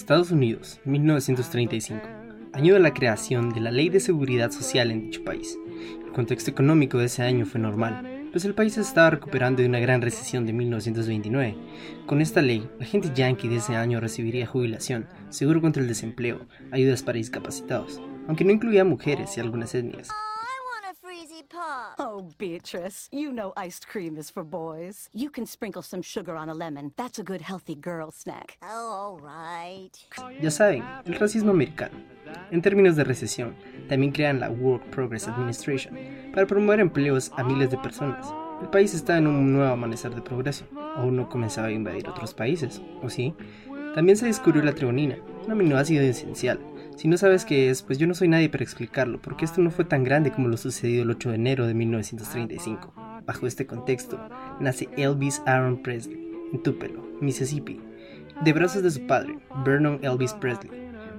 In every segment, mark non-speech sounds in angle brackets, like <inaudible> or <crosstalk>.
Estados Unidos, 1935, año de la creación de la Ley de Seguridad Social en dicho país. El contexto económico de ese año fue normal, pues el país estaba recuperando de una gran recesión de 1929. Con esta ley, la gente yankee de ese año recibiría jubilación, seguro contra el desempleo, ayudas para discapacitados, aunque no incluía mujeres y algunas etnias. <laughs> Oh, Beatrice, you know iced cream is for boys. You can sprinkle some sugar on a lemon. That's a good healthy girl snack. Oh, all right. Ya saben, el racismo americano. En términos de recesión, también crean la Work Progress Administration para promover empleos a miles de personas. El país está en un nuevo amanecer de progreso. Aún no comenzaba a invadir otros países, ¿o sí? También se descubrió la treonina, un aminoácido esencial si no sabes qué es, pues yo no soy nadie para explicarlo, porque esto no fue tan grande como lo sucedido el 8 de enero de 1935. Bajo este contexto, nace Elvis Aaron Presley, en Tupelo, Mississippi, de brazos de su padre, Vernon Elvis Presley,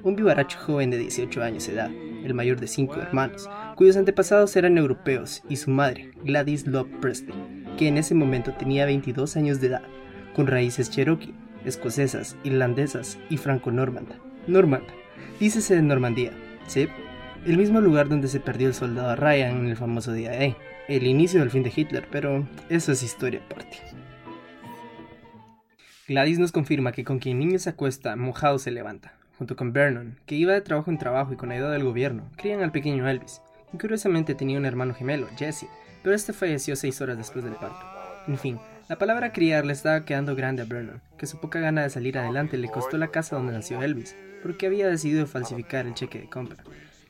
un vivaracho joven de 18 años de edad, el mayor de cinco hermanos, cuyos antepasados eran europeos, y su madre, Gladys Love Presley, que en ese momento tenía 22 años de edad, con raíces cherokee, escocesas, irlandesas y franco-normanda. Normanda dícese de Normandía, ¿sí? El mismo lugar donde se perdió el soldado Ryan en el famoso día E, el inicio del fin de Hitler, pero eso es historia aparte. Gladys nos confirma que con quien niño se acuesta, mojado se levanta. Junto con Vernon, que iba de trabajo en trabajo y con ayuda del gobierno, crían al pequeño Elvis, y curiosamente tenía un hermano gemelo, Jesse, pero este falleció seis horas después del parto. En fin, la palabra criar le estaba quedando grande a Vernon, que su poca gana de salir adelante le costó la casa donde nació Elvis, porque había decidido falsificar el cheque de compra.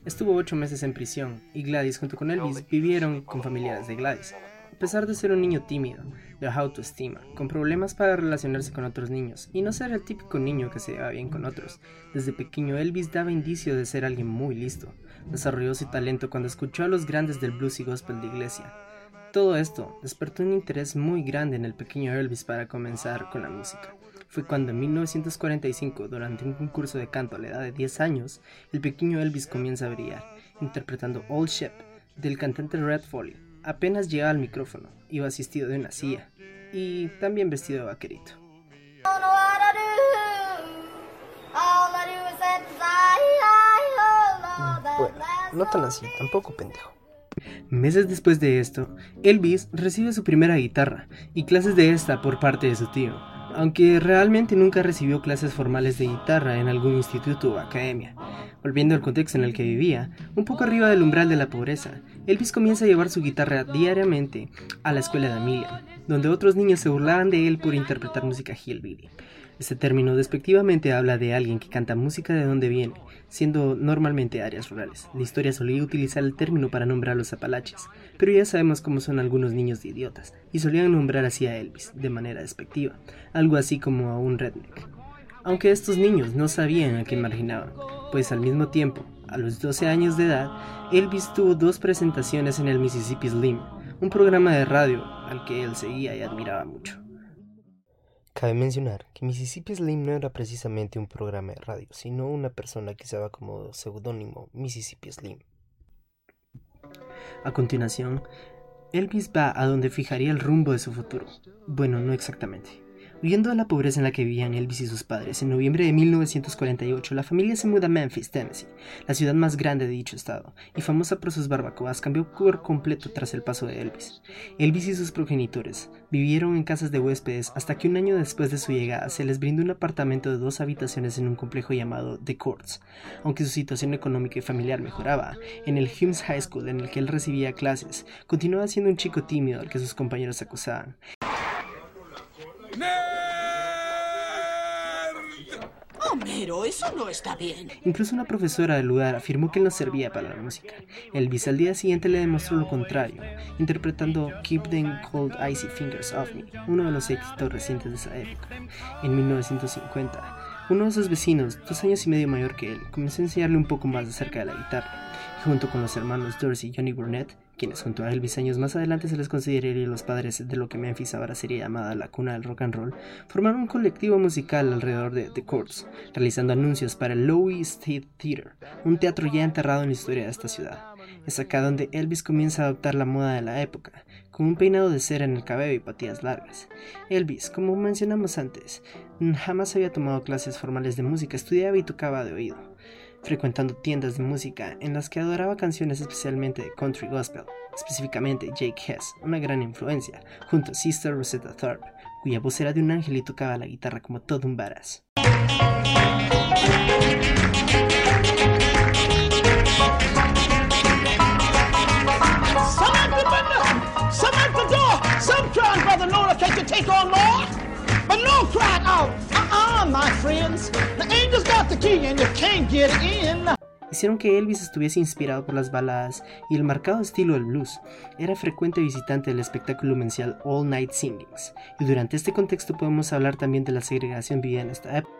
Estuvo ocho meses en prisión y Gladys junto con Elvis vivieron con familiares de Gladys. A pesar de ser un niño tímido, de autoestima, con problemas para relacionarse con otros niños y no ser el típico niño que se lleva bien con otros, desde pequeño Elvis daba indicio de ser alguien muy listo. Desarrolló su talento cuando escuchó a los grandes del blues y gospel de iglesia. Todo esto despertó un interés muy grande en el pequeño Elvis para comenzar con la música fue cuando en 1945, durante un concurso de canto a la edad de 10 años, el pequeño Elvis comienza a brillar, interpretando Old Shep del cantante Red Foley. Apenas llegaba al micrófono, iba asistido de una silla y también vestido de vaquerito. Bueno, no tan así, tampoco pendejo. Meses después de esto, Elvis recibe su primera guitarra y clases de esta por parte de su tío, aunque realmente nunca recibió clases formales de guitarra en algún instituto o academia. Volviendo al contexto en el que vivía, un poco arriba del umbral de la pobreza, Elvis comienza a llevar su guitarra diariamente a la escuela de Amelia, donde otros niños se burlaban de él por interpretar música hillbilly. Este término despectivamente habla de alguien que canta música de donde viene, siendo normalmente áreas rurales. La historia solía utilizar el término para nombrar a los apalaches, pero ya sabemos cómo son algunos niños de idiotas, y solían nombrar así a Elvis, de manera despectiva, algo así como a un redneck. Aunque estos niños no sabían a quién marginaban, pues al mismo tiempo, a los 12 años de edad, Elvis tuvo dos presentaciones en el Mississippi Slim, un programa de radio al que él seguía y admiraba mucho. Cabe mencionar que Mississippi Slim no era precisamente un programa de radio, sino una persona que se daba como seudónimo Mississippi Slim. A continuación, Elvis va a donde fijaría el rumbo de su futuro. Bueno, no exactamente. De la pobreza en la que vivían Elvis y sus padres, en noviembre de 1948 la familia se muda a Memphis, Tennessee, la ciudad más grande de dicho estado, y famosa por sus barbacoas, cambió por completo tras el paso de Elvis. Elvis y sus progenitores vivieron en casas de huéspedes hasta que un año después de su llegada se les brindó un apartamento de dos habitaciones en un complejo llamado The Courts. Aunque su situación económica y familiar mejoraba, en el Humes High School en el que él recibía clases, continuaba siendo un chico tímido al que sus compañeros acusaban. Eso no está bien. Incluso una profesora del lugar afirmó que él no servía para la música. Elvis al día siguiente le demostró lo contrario, interpretando Keep Them Cold Icy Fingers Off Me, uno de los éxitos recientes de esa época. En 1950, uno de sus vecinos, dos años y medio mayor que él, comenzó a enseñarle un poco más acerca de la guitarra, junto con los hermanos Dorsey y Johnny Burnett, quienes junto a Elvis años más adelante se les consideraría los padres de lo que Memphis ahora sería llamada la cuna del rock and roll, formaron un colectivo musical alrededor de The Courts, realizando anuncios para el Lowy State Theater, un teatro ya enterrado en la historia de esta ciudad. Es acá donde Elvis comienza a adoptar la moda de la época, con un peinado de cera en el cabello y patillas largas. Elvis, como mencionamos antes, jamás había tomado clases formales de música, estudiaba y tocaba de oído frecuentando tiendas de música en las que adoraba canciones especialmente de country gospel, específicamente Jake Hess, una gran influencia, junto a Sister Rosetta Thorpe, cuya voz era de un ángel y tocaba la guitarra como todo un varas. Hicieron que Elvis estuviese inspirado por las baladas y el marcado estilo del blues. Era frecuente visitante del espectáculo mensual All Night Singings, y durante este contexto podemos hablar también de la segregación vivida en esta época.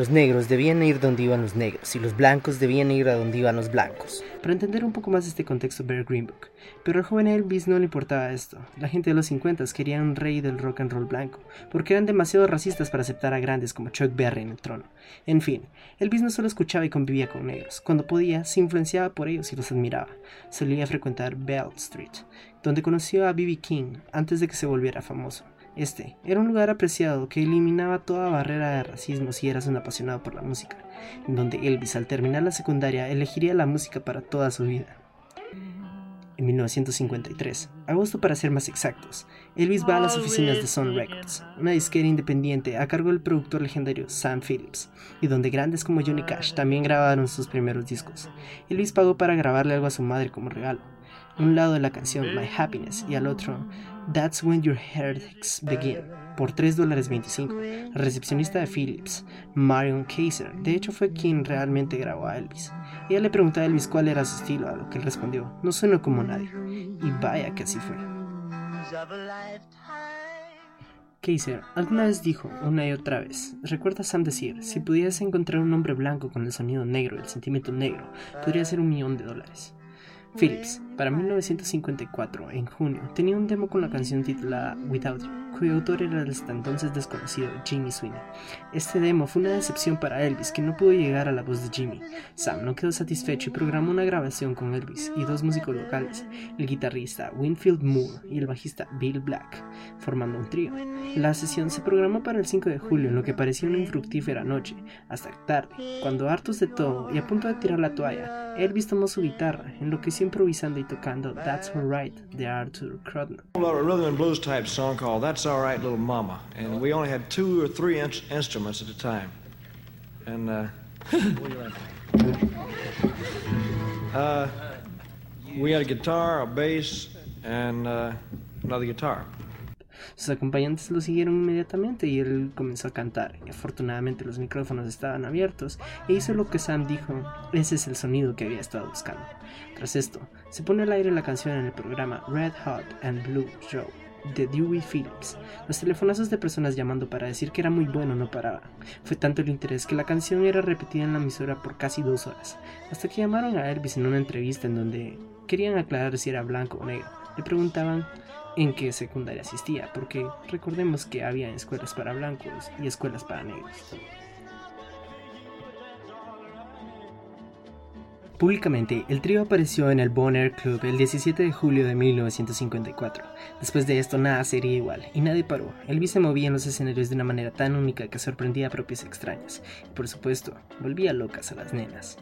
Los negros debían ir donde iban los negros y los blancos debían ir a donde iban los blancos. Para entender un poco más este contexto, ver Green Book. Pero al joven Elvis no le importaba esto. La gente de los 50 quería un rey del rock and roll blanco, porque eran demasiado racistas para aceptar a grandes como Chuck Berry en el trono. En fin, Elvis no solo escuchaba y convivía con negros. Cuando podía, se influenciaba por ellos y los admiraba. Solía frecuentar Bell Street, donde conoció a B.B. King antes de que se volviera famoso. Este era un lugar apreciado que eliminaba toda barrera de racismo si eras un apasionado por la música, en donde Elvis al terminar la secundaria elegiría la música para toda su vida. En 1953, agosto para ser más exactos, Elvis va a las oficinas de Sun Records, una disquera independiente a cargo del productor legendario Sam Phillips, y donde grandes como Johnny Cash también grabaron sus primeros discos. Elvis pagó para grabarle algo a su madre como regalo, un lado de la canción My Happiness y al otro That's When Your Heartaches Begin por 3 dólares 25. La recepcionista de Philips, Marion Kaiser, de hecho fue quien realmente grabó a Elvis. Ella le preguntó a Elvis cuál era su estilo, a lo que él respondió, no sueno como nadie. Y vaya que así fue. Kaiser alguna vez dijo, una y otra vez, recuerda Sam decir, si pudieras encontrar un hombre blanco con el sonido negro y el sentimiento negro, podría ser un millón de dólares. Phillips, para 1954, en junio, tenía un demo con la canción titulada Without You, cuyo autor era el hasta entonces desconocido Jimmy Sweeney. Este demo fue una decepción para Elvis, que no pudo llegar a la voz de Jimmy. Sam no quedó satisfecho y programó una grabación con Elvis y dos músicos locales, el guitarrista Winfield Moore y el bajista Bill Black, formando un trío. La sesión se programó para el 5 de julio en lo que parecía una infructífera noche, hasta tarde, cuando hartos de todo y a punto de tirar la toalla, Elvis tomó su guitarra, enloqueció improvisando y tocando That's Alright de Arthur Crudman. A rhythm and blues type song called That's Alright Little Mama, and we only had two or three in instruments at a time. And uh, <laughs> uh, we had a guitar, a bass, and uh, another guitar. Sus acompañantes lo siguieron inmediatamente y él comenzó a cantar. Afortunadamente los micrófonos estaban abiertos e hizo lo que Sam dijo, ese es el sonido que había estado buscando. Tras esto, se pone al aire la canción en el programa Red Hot and Blue Show de Dewey Phillips. Los telefonazos de personas llamando para decir que era muy bueno no paraban. Fue tanto el interés que la canción era repetida en la emisora por casi dos horas, hasta que llamaron a Elvis en una entrevista en donde querían aclarar si era blanco o negro. Le preguntaban en qué secundaria asistía, porque recordemos que había escuelas para blancos y escuelas para negros. Públicamente, el trío apareció en el Bon Air Club el 17 de julio de 1954. Después de esto, nada sería igual, y nadie paró. Elvis se movía en los escenarios de una manera tan única que sorprendía a propios extraños, y por supuesto, volvía locas a las nenas.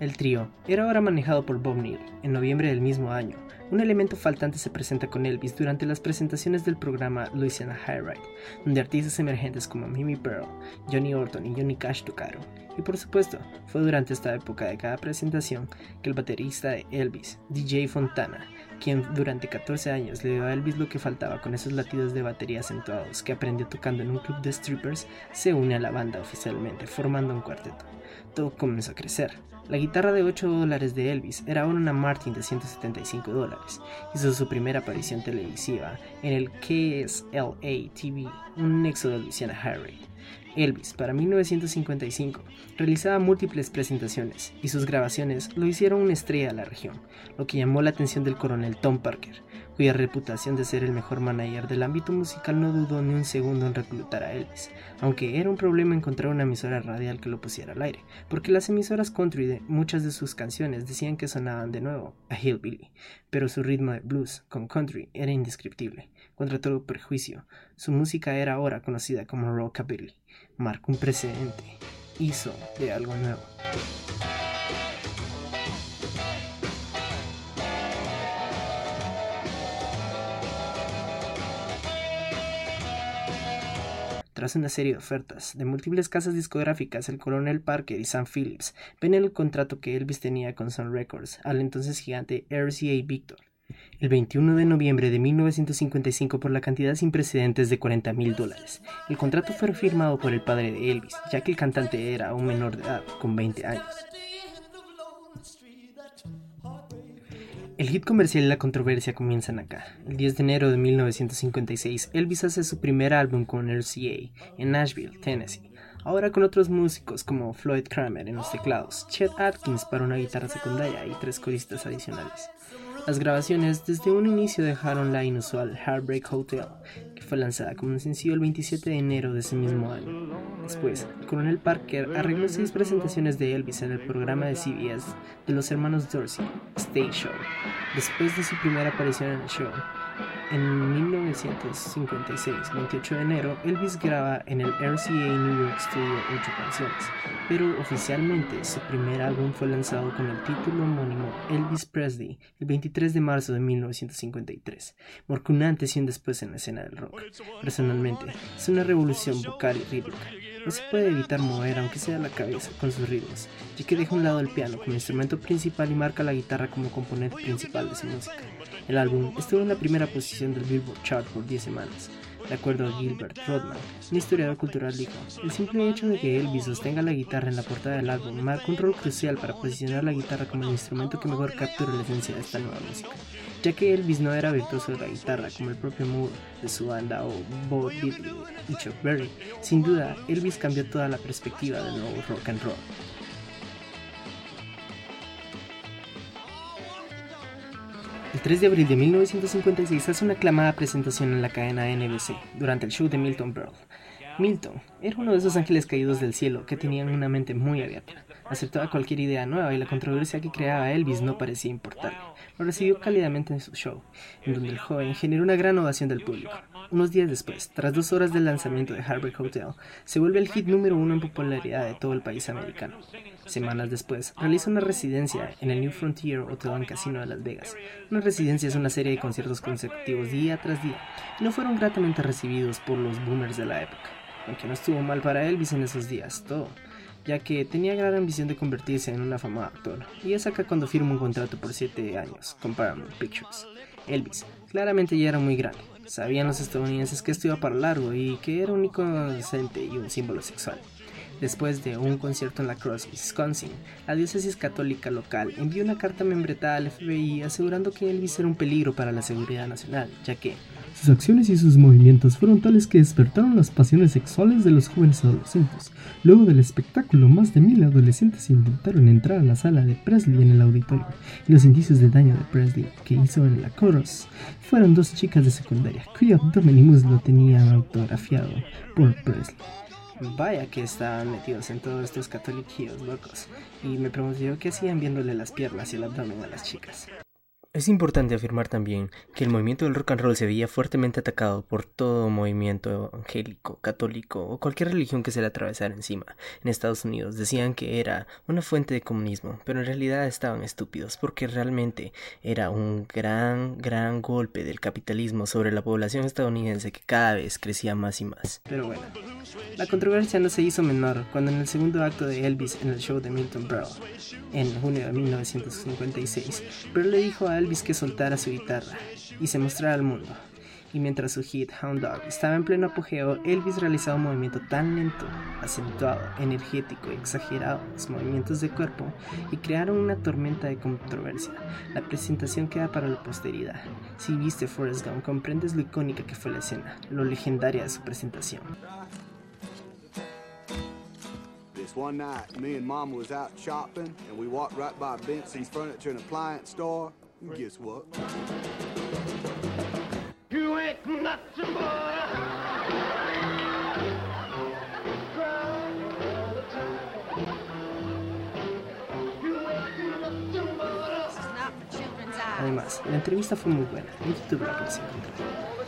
El trío era ahora manejado por Bob Neal. En noviembre del mismo año, un elemento faltante se presenta con Elvis durante las presentaciones del programa Louisiana High Ride, donde artistas emergentes como Mimi Pearl, Johnny Orton y Johnny Cash tocaron. Y por supuesto, fue durante esta época de cada presentación que el baterista de Elvis, DJ Fontana, quien durante 14 años le dio a Elvis lo que faltaba con esos latidos de batería acentuados que aprendió tocando en un club de strippers, se une a la banda oficialmente, formando un cuarteto. Todo comenzó a crecer. La guitarra de 8 dólares de Elvis era una Martin de 175 dólares. Hizo su primera aparición televisiva en el KSLA TV, un nexo de Luciana Harry. Elvis, para 1955, realizaba múltiples presentaciones y sus grabaciones lo hicieron una estrella de la región, lo que llamó la atención del coronel Tom Parker, cuya reputación de ser el mejor manager del ámbito musical no dudó ni un segundo en reclutar a Elvis, aunque era un problema encontrar una emisora radial que lo pusiera al aire, porque las emisoras country de muchas de sus canciones decían que sonaban de nuevo a Hillbilly, pero su ritmo de blues con country era indescriptible, contra todo perjuicio. Su música era ahora conocida como rockabilly marcó un precedente, hizo de algo nuevo. Tras una serie de ofertas de múltiples casas discográficas, el coronel Parker y Sam Phillips ven el contrato que Elvis tenía con Sun Records al entonces gigante RCA Victor el 21 de noviembre de 1955 por la cantidad sin precedentes de 40 mil dólares. El contrato fue firmado por el padre de Elvis, ya que el cantante era un menor de edad, con 20 años. El hit comercial y la controversia comienzan acá. El 10 de enero de 1956, Elvis hace su primer álbum con RCA en Nashville, Tennessee. Ahora con otros músicos como Floyd Kramer en los teclados, Chet Atkins para una guitarra secundaria y tres coristas adicionales. Las grabaciones desde un inicio dejaron la inusual Heartbreak Hotel, fue lanzada como un sencillo el 27 de enero de ese mismo año. Después, el coronel Parker arregló seis presentaciones de Elvis en el programa de CBS de los hermanos Dorsey, Stage Show. Después de su primera aparición en el show, en 1956, 28 de enero, Elvis graba en el RCA New York Studio ocho canciones, pero oficialmente su primer álbum fue lanzado con el título homónimo Elvis Presley el 23 de marzo de 1953. Marcó un antes y un después en la escena del rock. Personalmente, es una revolución vocal y rítmica. No se puede evitar mover, aunque sea la cabeza, con sus ritmos, ya que deja un lado el piano como instrumento principal y marca la guitarra como componente principal de su música. El álbum estuvo en la primera posición del Billboard Chart por 10 semanas. De acuerdo a Gilbert Rodman, un historiador cultural dijo, el simple hecho de que Elvis sostenga la guitarra en la portada del álbum marca un rol crucial para posicionar la guitarra como el instrumento que mejor captura la esencia de esta nueva música, ya que Elvis no era virtuoso de la guitarra como el propio Moore de su banda o Bo Diddley y Chuck Berry. Sin duda, Elvis cambió toda la perspectiva del nuevo rock and roll. El 3 de abril de 1956 hace una aclamada presentación en la cadena NBC durante el show de Milton Berle. Milton era uno de esos ángeles caídos del cielo que tenían una mente muy abierta. Aceptaba cualquier idea nueva y la controversia que creaba Elvis no parecía importarle. Lo recibió cálidamente en su show, en donde el joven generó una gran ovación del público. Unos días después, tras dos horas del lanzamiento de Heartbreak Hotel, se vuelve el hit número uno en popularidad de todo el país americano. Semanas después, realiza una residencia en el New Frontier Hotel and Casino de Las Vegas. Una residencia es una serie de conciertos consecutivos día tras día, y no fueron gratamente recibidos por los boomers de la época, aunque no estuvo mal para Elvis en esos días, todo ya que tenía gran ambición de convertirse en un afamado actor, y es acá cuando firma un contrato por 7 años con Paramount Pictures. Elvis claramente ya era muy grande, sabían los estadounidenses que esto iba para largo y que era un icono adolescente y un símbolo sexual. Después de un concierto en La Crosse, Wisconsin, la diócesis católica local envió una carta membretada al FBI asegurando que Elvis era un peligro para la seguridad nacional, ya que sus acciones y sus movimientos fueron tales que despertaron las pasiones sexuales de los jóvenes adolescentes. Luego del espectáculo, más de mil adolescentes intentaron entrar a la sala de Presley en el auditorio, y los indicios de daño de Presley que hizo en la Chorus fueron dos chicas de secundaria cuyo abdomen y muslo tenían autografiado por Presley. Vaya que estaban metidos en todos estos católicos locos. Y me pregunté qué hacían viéndole las piernas y el abdomen a las chicas. Es importante afirmar también que el movimiento del rock and roll se veía fuertemente atacado por todo movimiento evangélico, católico o cualquier religión que se le atravesara encima. En Estados Unidos decían que era una fuente de comunismo, pero en realidad estaban estúpidos porque realmente era un gran, gran golpe del capitalismo sobre la población estadounidense que cada vez crecía más y más. Pero bueno, la controversia no se hizo menor cuando en el segundo acto de Elvis en el show de Milton Berle, en junio de 1956, Berle le dijo a Elvis que soltara su guitarra y se mostrara al mundo. Y mientras su hit Hound Dog estaba en pleno apogeo, Elvis realizaba un movimiento tan lento, acentuado, energético y exagerado en los movimientos de cuerpo y crearon una tormenta de controversia. La presentación queda para la posteridad. Si viste Forrest Gump, comprendes lo icónica que fue la escena, lo legendaria de su presentación. This one night, me and Mama was out shopping, and we walked right by Benson's Furniture and Appliance store. Guess what? You ain't nothing but Además, la entrevista fue muy buena, en YouTube la puedes encontrar.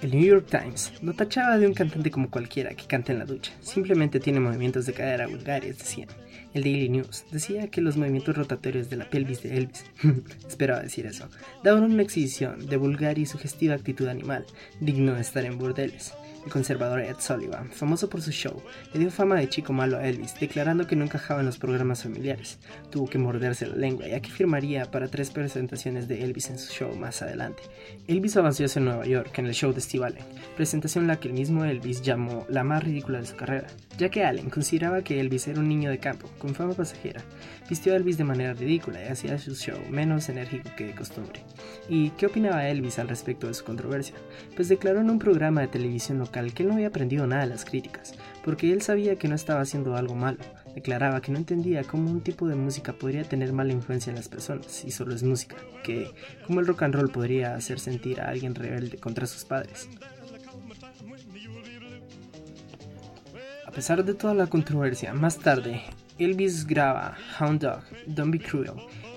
El New York Times lo tachaba de un cantante como cualquiera que canta en la ducha, simplemente tiene movimientos de cadera vulgares, decían. El Daily News decía que los movimientos rotatorios de la pelvis de Elvis, <laughs> esperaba decir eso, daban una exhibición de vulgar y sugestiva actitud animal, digno de estar en burdeles. El conservador Ed Sullivan, famoso por su show, le dio fama de chico malo a Elvis, declarando que no encajaba en los programas familiares. Tuvo que morderse la lengua, ya que firmaría para tres presentaciones de Elvis en su show más adelante. Elvis avanzó hacia Nueva York en el show de Steve Allen, presentación la que el mismo Elvis llamó la más ridícula de su carrera, ya que Allen consideraba que Elvis era un niño de campo, con fama pasajera. Vistió a Elvis de manera ridícula y hacía su show menos enérgico que de costumbre. ¿Y qué opinaba Elvis al respecto de su controversia? Pues declaró en un programa de televisión local que él no había aprendido nada de las críticas, porque él sabía que no estaba haciendo algo malo. Declaraba que no entendía cómo un tipo de música podría tener mala influencia en las personas, y solo es música, que cómo el rock and roll podría hacer sentir a alguien rebelde contra sus padres. A pesar de toda la controversia, más tarde, Elvis graba Hound Dog, Don't Be Cruel,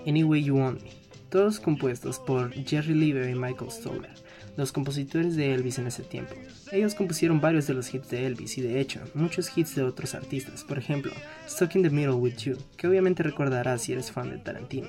Any Way You Want Me, todos compuestos por Jerry Lieber y Michael Stoller, los compositores de Elvis en ese tiempo. Ellos compusieron varios de los hits de Elvis y de hecho, muchos hits de otros artistas, por ejemplo, Stuck in the Middle with You, que obviamente recordarás si eres fan de Tarantino.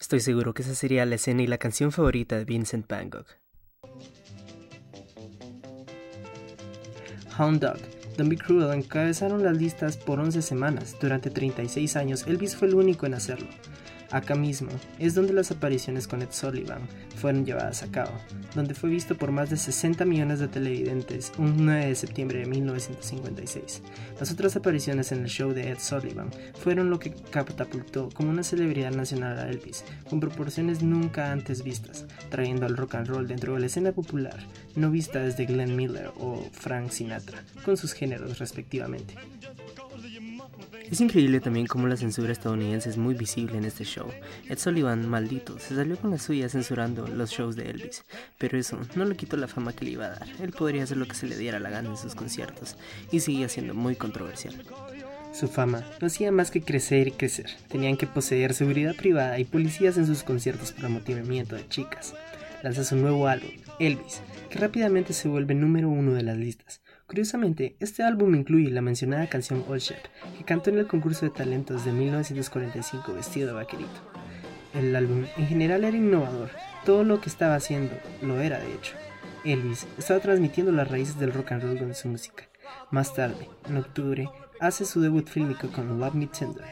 Estoy seguro que esa sería la escena y la canción favorita de Vincent Van. Hound Dog, Don't Be Cruel encabezaron las listas por 11 semanas. Durante 36 años, Elvis fue el único en hacerlo. Acá mismo es donde las apariciones con Ed Sullivan fueron llevadas a cabo, donde fue visto por más de 60 millones de televidentes un 9 de septiembre de 1956. Las otras apariciones en el show de Ed Sullivan fueron lo que catapultó como una celebridad nacional a Elvis, con proporciones nunca antes vistas, trayendo al rock and roll dentro de la escena popular, no vista desde Glenn Miller o Frank Sinatra, con sus géneros respectivamente. Es increíble también cómo la censura estadounidense es muy visible en este show. Ed Sullivan, maldito, se salió con la suya censurando los shows de Elvis, pero eso no le quitó la fama que le iba a dar. Él podría hacer lo que se le diera la gana en sus conciertos y seguía siendo muy controversial. Su fama no hacía más que crecer y crecer. Tenían que poseer seguridad privada y policías en sus conciertos para motivamiento de chicas. Lanza su nuevo álbum, Elvis, que rápidamente se vuelve número uno de las listas. Curiosamente, este álbum incluye la mencionada canción Old Shep, que cantó en el concurso de talentos de 1945 vestido de vaquerito. El álbum en general era innovador, todo lo que estaba haciendo lo era de hecho. Elvis estaba transmitiendo las raíces del rock and roll con su música. Más tarde, en octubre, hace su debut fílmico con Love Me Tender,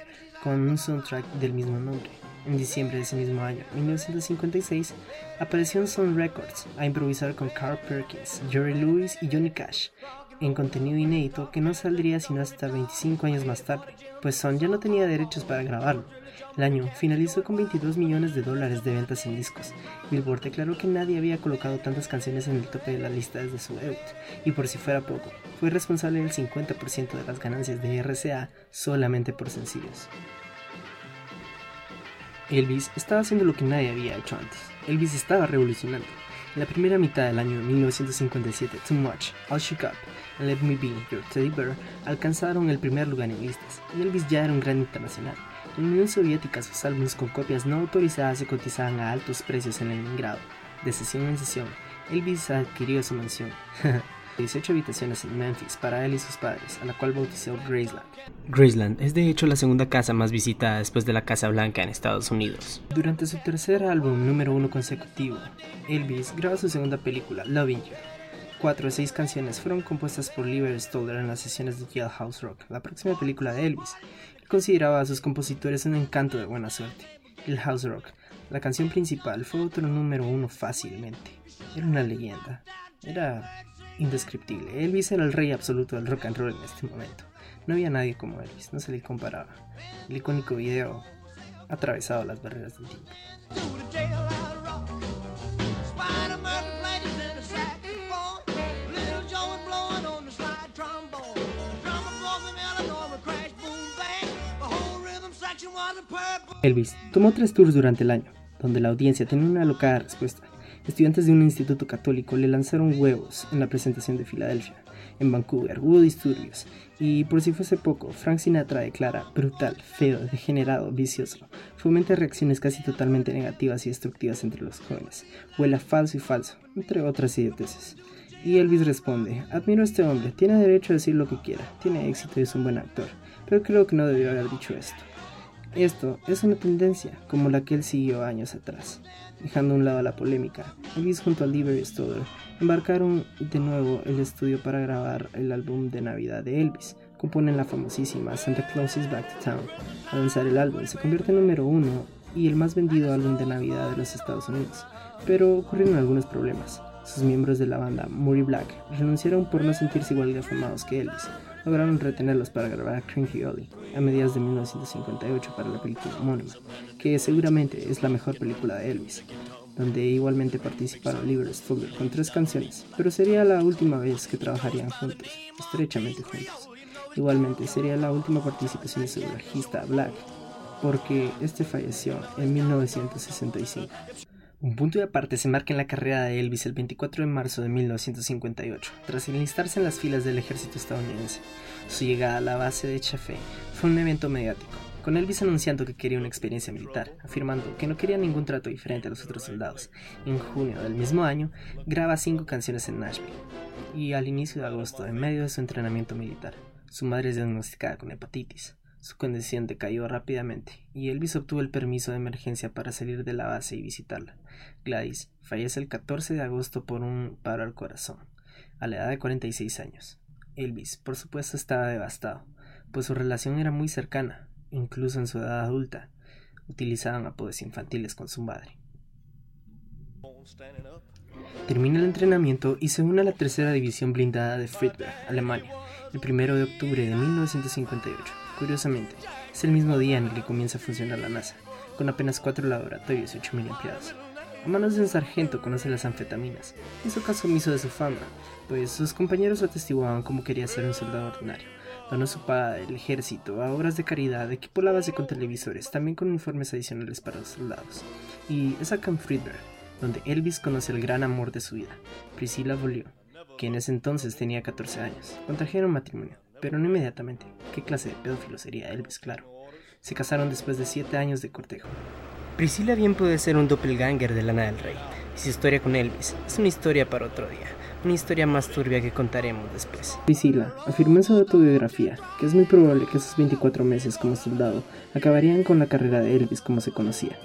con un soundtrack del mismo nombre. En diciembre de ese mismo año, 1956, apareció en Sun Records a improvisar con Carl Perkins, Jerry Lewis y Johnny Cash, en contenido inédito que no saldría sino hasta 25 años más tarde, pues Son ya no tenía derechos para grabarlo. El año finalizó con 22 millones de dólares de ventas en discos. Billboard declaró que nadie había colocado tantas canciones en el tope de la lista desde su debut, y por si fuera poco, fue responsable del 50% de las ganancias de RCA solamente por sencillos. Elvis estaba haciendo lo que nadie había hecho antes. Elvis estaba revolucionando. En la primera mitad del año 1957, Too Much, All Shook Up and Let Me Be Your Teddy Bear alcanzaron el primer lugar en listas, y Elvis ya era un gran internacional. En la Unión Soviética sus álbumes con copias no autorizadas se cotizaban a altos precios en Leningrado. De sesión en sesión, Elvis adquirió su mansión. <laughs> 18 habitaciones en Memphis para él y sus padres, a la cual bautizó Graceland. Graceland es de hecho la segunda casa más visitada después de la Casa Blanca en Estados Unidos. Durante su tercer álbum número uno consecutivo, Elvis graba su segunda película, Loving You. Cuatro de seis canciones fueron compuestas por Oliver Stoller en las sesiones de Jailhouse Rock, la próxima película de Elvis. Él consideraba a sus compositores un encanto de buena suerte. El House Rock, la canción principal, fue otro número uno fácilmente. Era una leyenda. Era indescriptible. Elvis era el rey absoluto del rock and roll en este momento. No había nadie como Elvis, no se le comparaba. El icónico video ha atravesado las barreras del tiempo. Elvis tomó tres tours durante el año, donde la audiencia tenía una alocada respuesta estudiantes de un instituto católico le lanzaron huevos en la presentación de Filadelfia. En Vancouver hubo disturbios y por si fuese poco, Frank Sinatra declara brutal, feo, degenerado, vicioso. Fomenta reacciones casi totalmente negativas y destructivas entre los jóvenes. Huela falso y falso, entre otras idioteces. Y Elvis responde, admiro a este hombre, tiene derecho a decir lo que quiera, tiene éxito y es un buen actor, pero creo que no debió haber dicho esto. Esto es una tendencia como la que él siguió años atrás. Dejando a un lado la polémica, Elvis junto a Liberty Stoller embarcaron de nuevo el estudio para grabar el álbum de Navidad de Elvis. Componen la famosísima Santa Claus is Back to Town. Al lanzar el álbum se convierte en número uno y el más vendido álbum de Navidad de los Estados Unidos. Pero ocurrieron algunos problemas. Sus miembros de la banda, Murray Black, renunciaron por no sentirse igual de afamados que Elvis lograron retenerlos para grabar Cranky Ollie a mediados de 1958 para la película homónima, que seguramente es la mejor película de Elvis, donde igualmente participaron Oliver Stoller con tres canciones, pero sería la última vez que trabajarían juntos, estrechamente juntos. Igualmente sería la última participación de su bajista Black, porque este falleció en 1965. Un punto de aparte se marca en la carrera de Elvis el 24 de marzo de 1958, tras enlistarse en las filas del ejército estadounidense. Su llegada a la base de Chaffee fue un evento mediático, con Elvis anunciando que quería una experiencia militar, afirmando que no quería ningún trato diferente a los otros soldados. En junio del mismo año, graba cinco canciones en Nashville, y al inicio de agosto, en medio de su entrenamiento militar, su madre es diagnosticada con hepatitis. Su condición decayó rápidamente y Elvis obtuvo el permiso de emergencia para salir de la base y visitarla. Gladys fallece el 14 de agosto por un paro al corazón, a la edad de 46 años. Elvis, por supuesto, estaba devastado, pues su relación era muy cercana, incluso en su edad adulta. Utilizaban apodos infantiles con su madre. Termina el entrenamiento y se une a la tercera división blindada de Friedberg, Alemania, el 1 de octubre de 1958. Curiosamente, es el mismo día en el que comienza a funcionar la NASA, con apenas cuatro laboratorios y 8.000 empleados. A manos de un sargento conoce las anfetaminas, hizo caso omiso de su fama, pues sus compañeros atestiguaban cómo quería ser un soldado ordinario. Donó su paga del ejército a obras de caridad, equipó la base con televisores, también con uniformes adicionales para los soldados. Y es acá en Friedberg, donde Elvis conoce el gran amor de su vida, Priscilla Volio, que en ese entonces tenía 14 años. Contrajeron matrimonio pero no inmediatamente. ¿Qué clase de pedófilo sería Elvis, claro? Se casaron después de siete años de cortejo. Priscila bien puede ser un doppelganger de Lana del Rey, y su historia con Elvis es una historia para otro día, una historia más turbia que contaremos después. Priscila afirmó en su autobiografía que es muy probable que esos 24 meses como soldado acabarían con la carrera de Elvis como se conocía.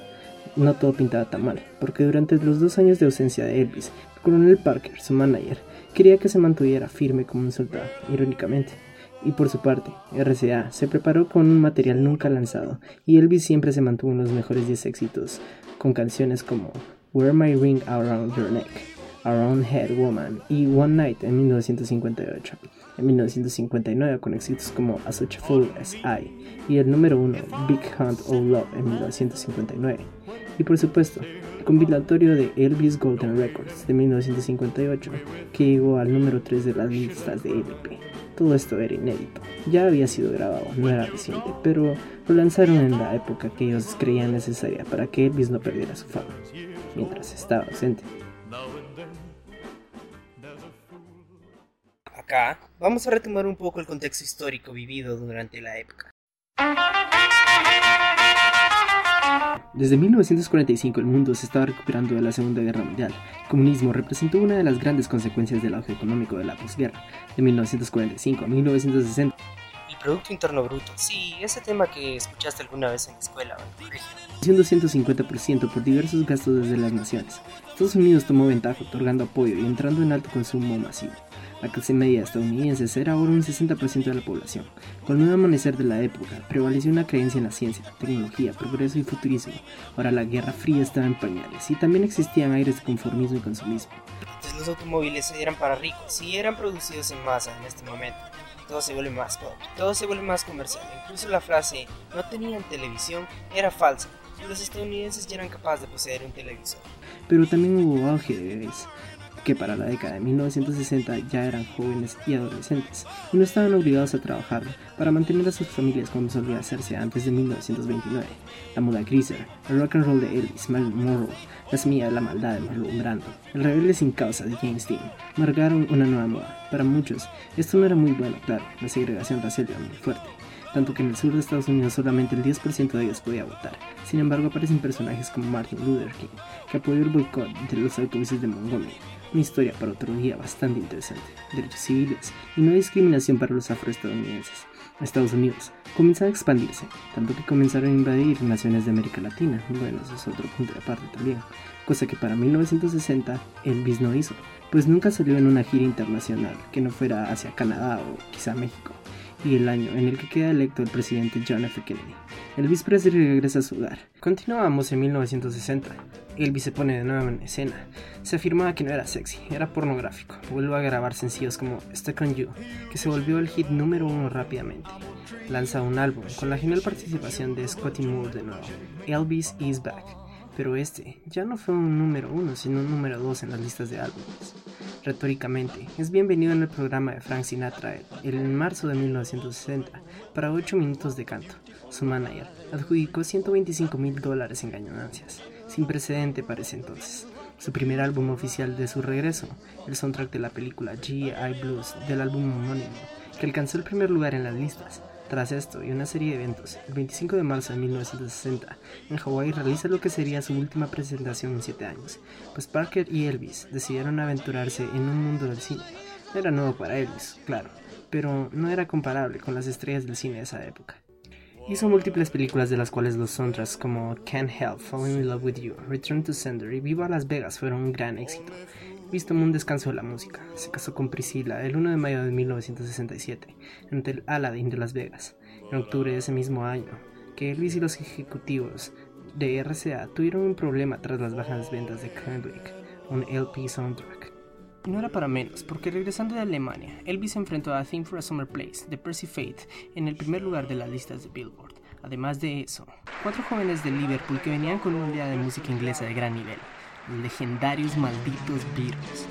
No todo pintaba tan mal, porque durante los dos años de ausencia de Elvis, el coronel Parker, su manager, quería que se mantuviera firme como un soldado, irónicamente. Y por su parte, RCA se preparó con un material nunca lanzado, y Elvis siempre se mantuvo en los mejores 10 éxitos, con canciones como Wear My Ring Around Your Neck, Around Head Woman y One Night en 1958. En 1959 con éxitos como A Such a Fool as I y el número 1 Big Hunt of Love en 1959. Y por supuesto, el compilatorio de Elvis Golden Records de 1958 que llegó al número 3 de las listas de LP. Todo esto era inédito. Ya había sido grabado, no era reciente, pero lo lanzaron en la época que ellos creían necesaria para que Elvis no perdiera su fama, mientras estaba ausente. Acá vamos a retomar un poco el contexto histórico vivido durante la época. Desde 1945 el mundo se estaba recuperando de la Segunda Guerra Mundial. El comunismo representó una de las grandes consecuencias del auge económico de la posguerra, de 1945 a 1960. El Producto Interno Bruto, sí, ese tema que escuchaste alguna vez en la escuela o en el colegio. Siendo 150% por diversos gastos desde las naciones. Estados Unidos tomó ventaja otorgando apoyo y entrando en alto consumo masivo. La clase media estadounidense era ahora un 60% de la población. Con el nuevo amanecer de la época, prevaleció una creencia en la ciencia, tecnología, progreso y futurismo. Ahora la Guerra Fría estaba en pañales y también existían aires de conformismo y consumismo. Entonces los automóviles eran para ricos y eran producidos en masa en este momento. Todo se vuelve más pobre, todo se vuelve más comercial. Incluso la frase no tenían televisión era falsa. Los estadounidenses ya eran capaces de poseer un televisor. Pero también hubo auge de bebés que para la década de 1960 ya eran jóvenes y adolescentes y no estaban obligados a trabajar para mantener a sus familias como solía hacerse antes de 1929. La moda greaser, el rock and roll de Elvis, Marilyn Monroe, la semilla de la maldad de Marlon Brando, el rebelde sin causa de James Dean, marcaron una nueva moda. Para muchos, esto no era muy bueno, claro, la segregación racial era muy fuerte tanto que en el sur de Estados Unidos solamente el 10% de ellos podía votar. Sin embargo, aparecen personajes como Martin Luther King, que apoyó el boicot de los autobuses de Montgomery, una historia para otro día bastante interesante. Derechos civiles y no discriminación para los afroestadounidenses. Estados Unidos comenzó a expandirse, tanto que comenzaron a invadir naciones de América Latina. Bueno, eso es otro punto de aparte también. Cosa que para 1960 Elvis no hizo, pues nunca salió en una gira internacional que no fuera hacia Canadá o quizá México el año en el que queda electo el presidente John F. Kennedy. Elvis Presley regresa a su hogar. Continuamos en 1960. Elvis se pone de nuevo en escena. Se afirmaba que no era sexy, era pornográfico. Vuelve a grabar sencillos como Stuck on You, que se volvió el hit número uno rápidamente. Lanza un álbum con la genial participación de Scotty Moore de nuevo, Elvis is Back. Pero este ya no fue un número uno, sino un número dos en las listas de álbumes retóricamente. Es bienvenido en el programa de Frank Sinatra en marzo de 1960 para 8 minutos de canto. Su manager adjudicó 125 mil dólares en ganancias, sin precedente para ese entonces. Su primer álbum oficial de su regreso, el soundtrack de la película G.I. Blues del álbum homónimo, que alcanzó el primer lugar en las listas, tras esto y una serie de eventos, el 25 de marzo de 1960, en Hawái realiza lo que sería su última presentación en 7 años, pues Parker y Elvis decidieron aventurarse en un mundo del cine. Era nuevo para Elvis, claro, pero no era comparable con las estrellas del cine de esa época. Hizo múltiples películas de las cuales los soundtracks como Can't Help, Falling in Love with You, Return to Sender y Viva Las Vegas fueron un gran éxito. Visto un descanso de la música. Se casó con Priscilla el 1 de mayo de 1967 en el Aladdin de Las Vegas. En octubre de ese mismo año, que Elvis y los ejecutivos de RCA tuvieron un problema tras las bajas ventas de Kendrick, un LP soundtrack. No era para menos, porque regresando de Alemania, Elvis enfrentó a Theme for a Summer Place de Percy Faith en el primer lugar de las listas de Billboard. Además de eso, cuatro jóvenes de Liverpool que venían con una idea de música inglesa de gran nivel legendarios malditos Beatles.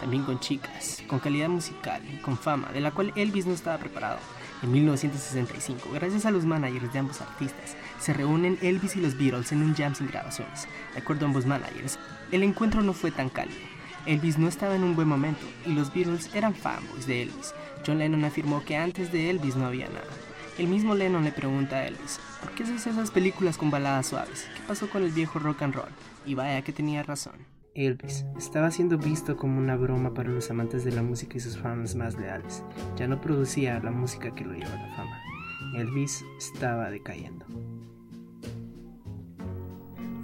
También con chicas, con calidad musical con fama, de la cual Elvis no estaba preparado. En 1965, gracias a los managers de ambos artistas, se reúnen Elvis y los Beatles en un jam sin grabaciones. De acuerdo a ambos managers, el encuentro no fue tan cálido. Elvis no estaba en un buen momento y los Beatles eran fanboys de Elvis. John Lennon afirmó que antes de Elvis no había nada. El mismo Lennon le pregunta a Elvis, ¿por qué haces esas películas con baladas suaves? ¿Qué pasó con el viejo rock and roll? Y vaya que tenía razón. Elvis estaba siendo visto como una broma para los amantes de la música y sus fans más leales. Ya no producía la música que lo llevó a la fama. Elvis estaba decayendo.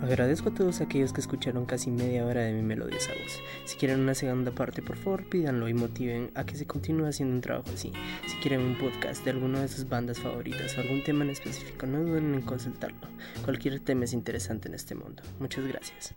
Agradezco a todos aquellos que escucharon casi media hora de mi melodiosa voz. Si quieren una segunda parte, por favor pídanlo y motiven a que se continúe haciendo un trabajo así. Si quieren un podcast de alguna de sus bandas favoritas o algún tema en específico, no duden en consultarlo. Cualquier tema es interesante en este mundo. Muchas gracias.